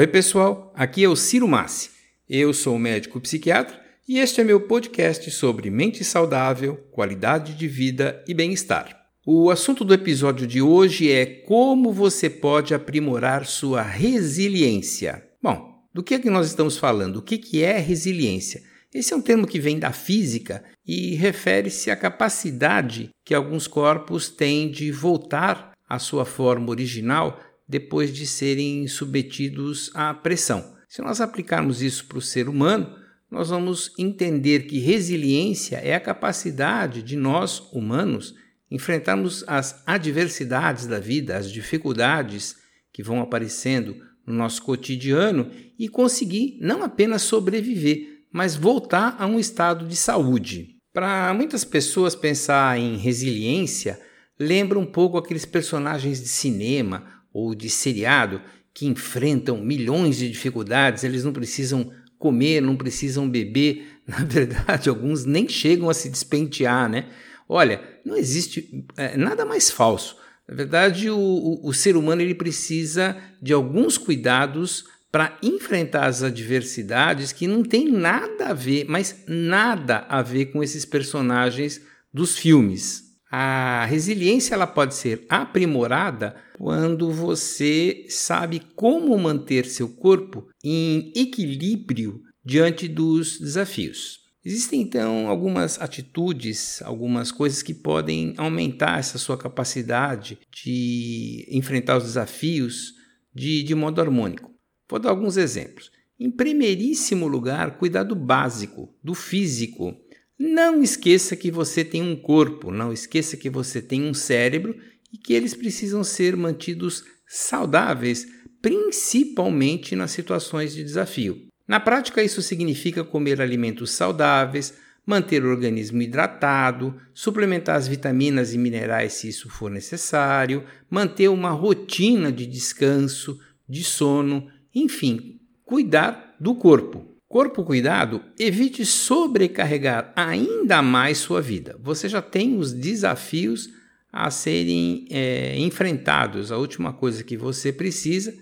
Oi, pessoal, aqui é o Ciro Massi. Eu sou médico psiquiatra e este é meu podcast sobre mente saudável, qualidade de vida e bem-estar. O assunto do episódio de hoje é como você pode aprimorar sua resiliência. Bom, do que é que nós estamos falando? O que, que é resiliência? Esse é um termo que vem da física e refere-se à capacidade que alguns corpos têm de voltar à sua forma original depois de serem submetidos à pressão. Se nós aplicarmos isso para o ser humano, nós vamos entender que resiliência é a capacidade de nós, humanos, enfrentarmos as adversidades da vida, as dificuldades que vão aparecendo no nosso cotidiano e conseguir não apenas sobreviver, mas voltar a um estado de saúde. Para muitas pessoas, pensar em resiliência lembra um pouco aqueles personagens de cinema ou de seriado que enfrentam milhões de dificuldades, eles não precisam comer, não precisam beber, na verdade, alguns nem chegam a se despentear, né? Olha, não existe é, nada mais falso. Na verdade, o, o, o ser humano ele precisa de alguns cuidados para enfrentar as adversidades que não tem nada a ver, mas nada a ver com esses personagens dos filmes. A resiliência ela pode ser aprimorada quando você sabe como manter seu corpo em equilíbrio diante dos desafios. Existem então algumas atitudes, algumas coisas que podem aumentar essa sua capacidade de enfrentar os desafios de, de modo harmônico. Vou dar alguns exemplos. Em primeiríssimo lugar, cuidado básico do físico. Não esqueça que você tem um corpo, não esqueça que você tem um cérebro e que eles precisam ser mantidos saudáveis, principalmente nas situações de desafio. Na prática, isso significa comer alimentos saudáveis, manter o organismo hidratado, suplementar as vitaminas e minerais se isso for necessário, manter uma rotina de descanso, de sono enfim, cuidar do corpo. Corpo cuidado, evite sobrecarregar ainda mais sua vida. Você já tem os desafios a serem é, enfrentados. A última coisa que você precisa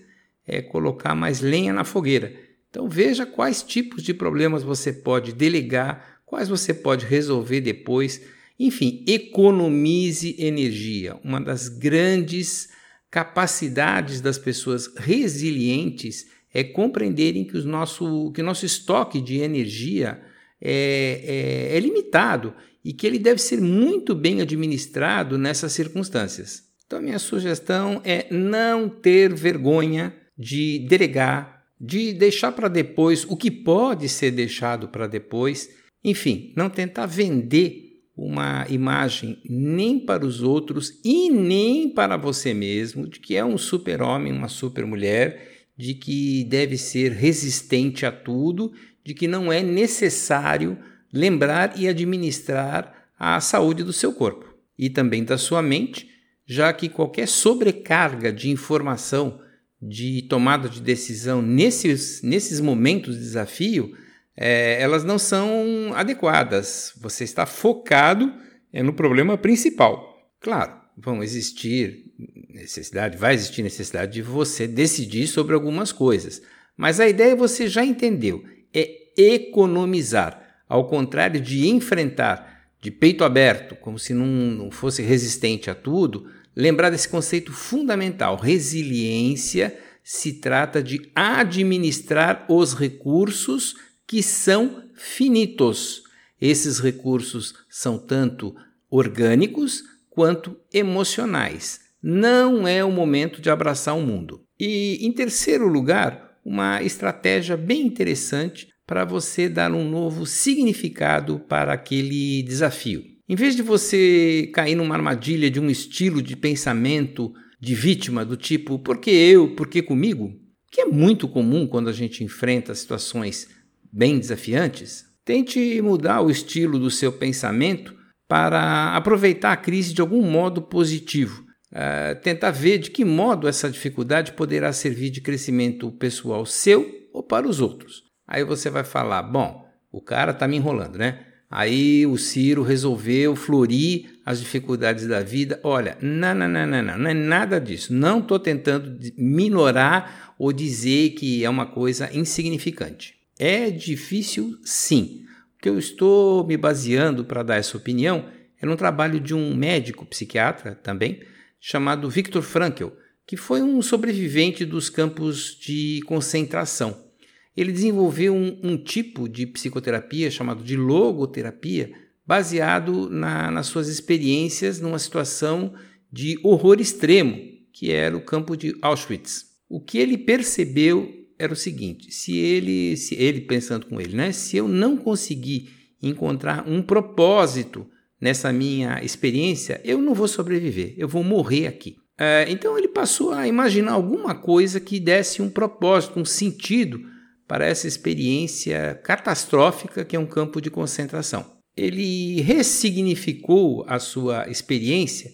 é colocar mais lenha na fogueira. Então veja quais tipos de problemas você pode delegar, quais você pode resolver depois. Enfim, economize energia. Uma das grandes capacidades das pessoas resilientes é compreenderem que o nosso, que o nosso estoque de energia é, é, é limitado e que ele deve ser muito bem administrado nessas circunstâncias. Então, a minha sugestão é não ter vergonha de delegar, de deixar para depois o que pode ser deixado para depois, enfim, não tentar vender uma imagem nem para os outros e nem para você mesmo de que é um super-homem, uma super-mulher, de que deve ser resistente a tudo, de que não é necessário lembrar e administrar a saúde do seu corpo e também da sua mente, já que qualquer sobrecarga de informação, de tomada de decisão nesses, nesses momentos de desafio é, elas não são adequadas. Você está focado é, no problema principal. Claro, vão existir necessidade, vai existir necessidade de você decidir sobre algumas coisas. Mas a ideia você já entendeu, é economizar, ao contrário de enfrentar de peito aberto, como se não, não fosse resistente a tudo, lembrar desse conceito fundamental. Resiliência se trata de administrar os recursos que são finitos. Esses recursos são tanto orgânicos quanto emocionais. Não é o momento de abraçar o mundo. E, em terceiro lugar, uma estratégia bem interessante para você dar um novo significado para aquele desafio. Em vez de você cair numa armadilha de um estilo de pensamento de vítima do tipo por que eu, por que comigo, que é muito comum quando a gente enfrenta situações bem desafiantes, tente mudar o estilo do seu pensamento para aproveitar a crise de algum modo positivo. Uh, tentar ver de que modo essa dificuldade poderá servir de crescimento pessoal seu ou para os outros. Aí você vai falar: bom, o cara está me enrolando, né? Aí o Ciro resolveu florir as dificuldades da vida. Olha, não, não, não, não, não, não é nada disso. Não estou tentando minorar ou dizer que é uma coisa insignificante. É difícil, sim. Que eu estou me baseando para dar essa opinião é no trabalho de um médico psiquiatra também, chamado Viktor Frankl, que foi um sobrevivente dos campos de concentração. Ele desenvolveu um, um tipo de psicoterapia chamado de logoterapia, baseado na, nas suas experiências numa situação de horror extremo, que era o campo de Auschwitz. O que ele percebeu era o seguinte: se ele, se ele pensando com ele, né, se eu não conseguir encontrar um propósito nessa minha experiência, eu não vou sobreviver, eu vou morrer aqui. É, então ele passou a imaginar alguma coisa que desse um propósito, um sentido para essa experiência catastrófica que é um campo de concentração. Ele ressignificou a sua experiência,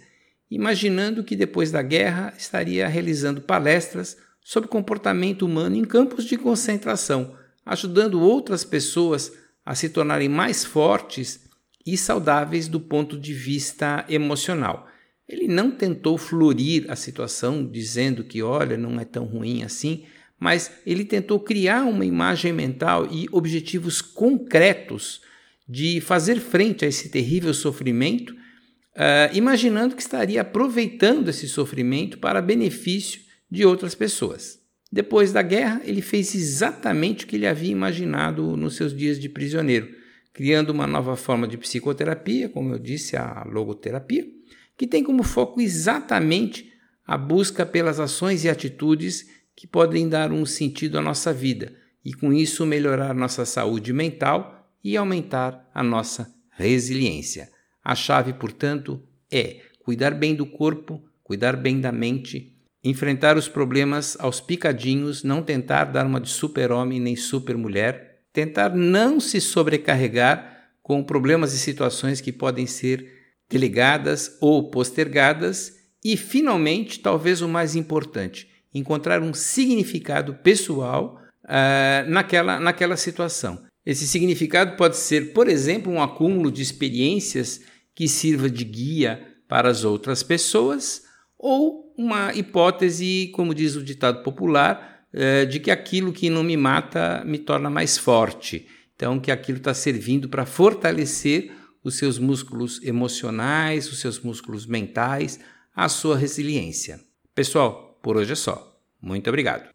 imaginando que depois da guerra estaria realizando palestras sobre comportamento humano em campos de concentração, ajudando outras pessoas a se tornarem mais fortes e saudáveis do ponto de vista emocional. Ele não tentou florir a situação dizendo que, olha, não é tão ruim assim, mas ele tentou criar uma imagem mental e objetivos concretos de fazer frente a esse terrível sofrimento, uh, imaginando que estaria aproveitando esse sofrimento para benefício de outras pessoas. Depois da guerra, ele fez exatamente o que ele havia imaginado nos seus dias de prisioneiro criando uma nova forma de psicoterapia, como eu disse, a logoterapia, que tem como foco exatamente a busca pelas ações e atitudes que podem dar um sentido à nossa vida e, com isso, melhorar nossa saúde mental e aumentar a nossa resiliência. A chave, portanto, é cuidar bem do corpo, cuidar bem da mente, enfrentar os problemas aos picadinhos, não tentar dar uma de super-homem nem super-mulher tentar não se sobrecarregar com problemas e situações que podem ser delegadas ou postergadas e, finalmente, talvez o mais importante, encontrar um significado pessoal uh, naquela, naquela situação. Esse significado pode ser, por exemplo, um acúmulo de experiências que sirva de guia para as outras pessoas, ou uma hipótese, como diz o ditado popular, é, de que aquilo que não me mata me torna mais forte. Então, que aquilo está servindo para fortalecer os seus músculos emocionais, os seus músculos mentais, a sua resiliência. Pessoal, por hoje é só. Muito obrigado.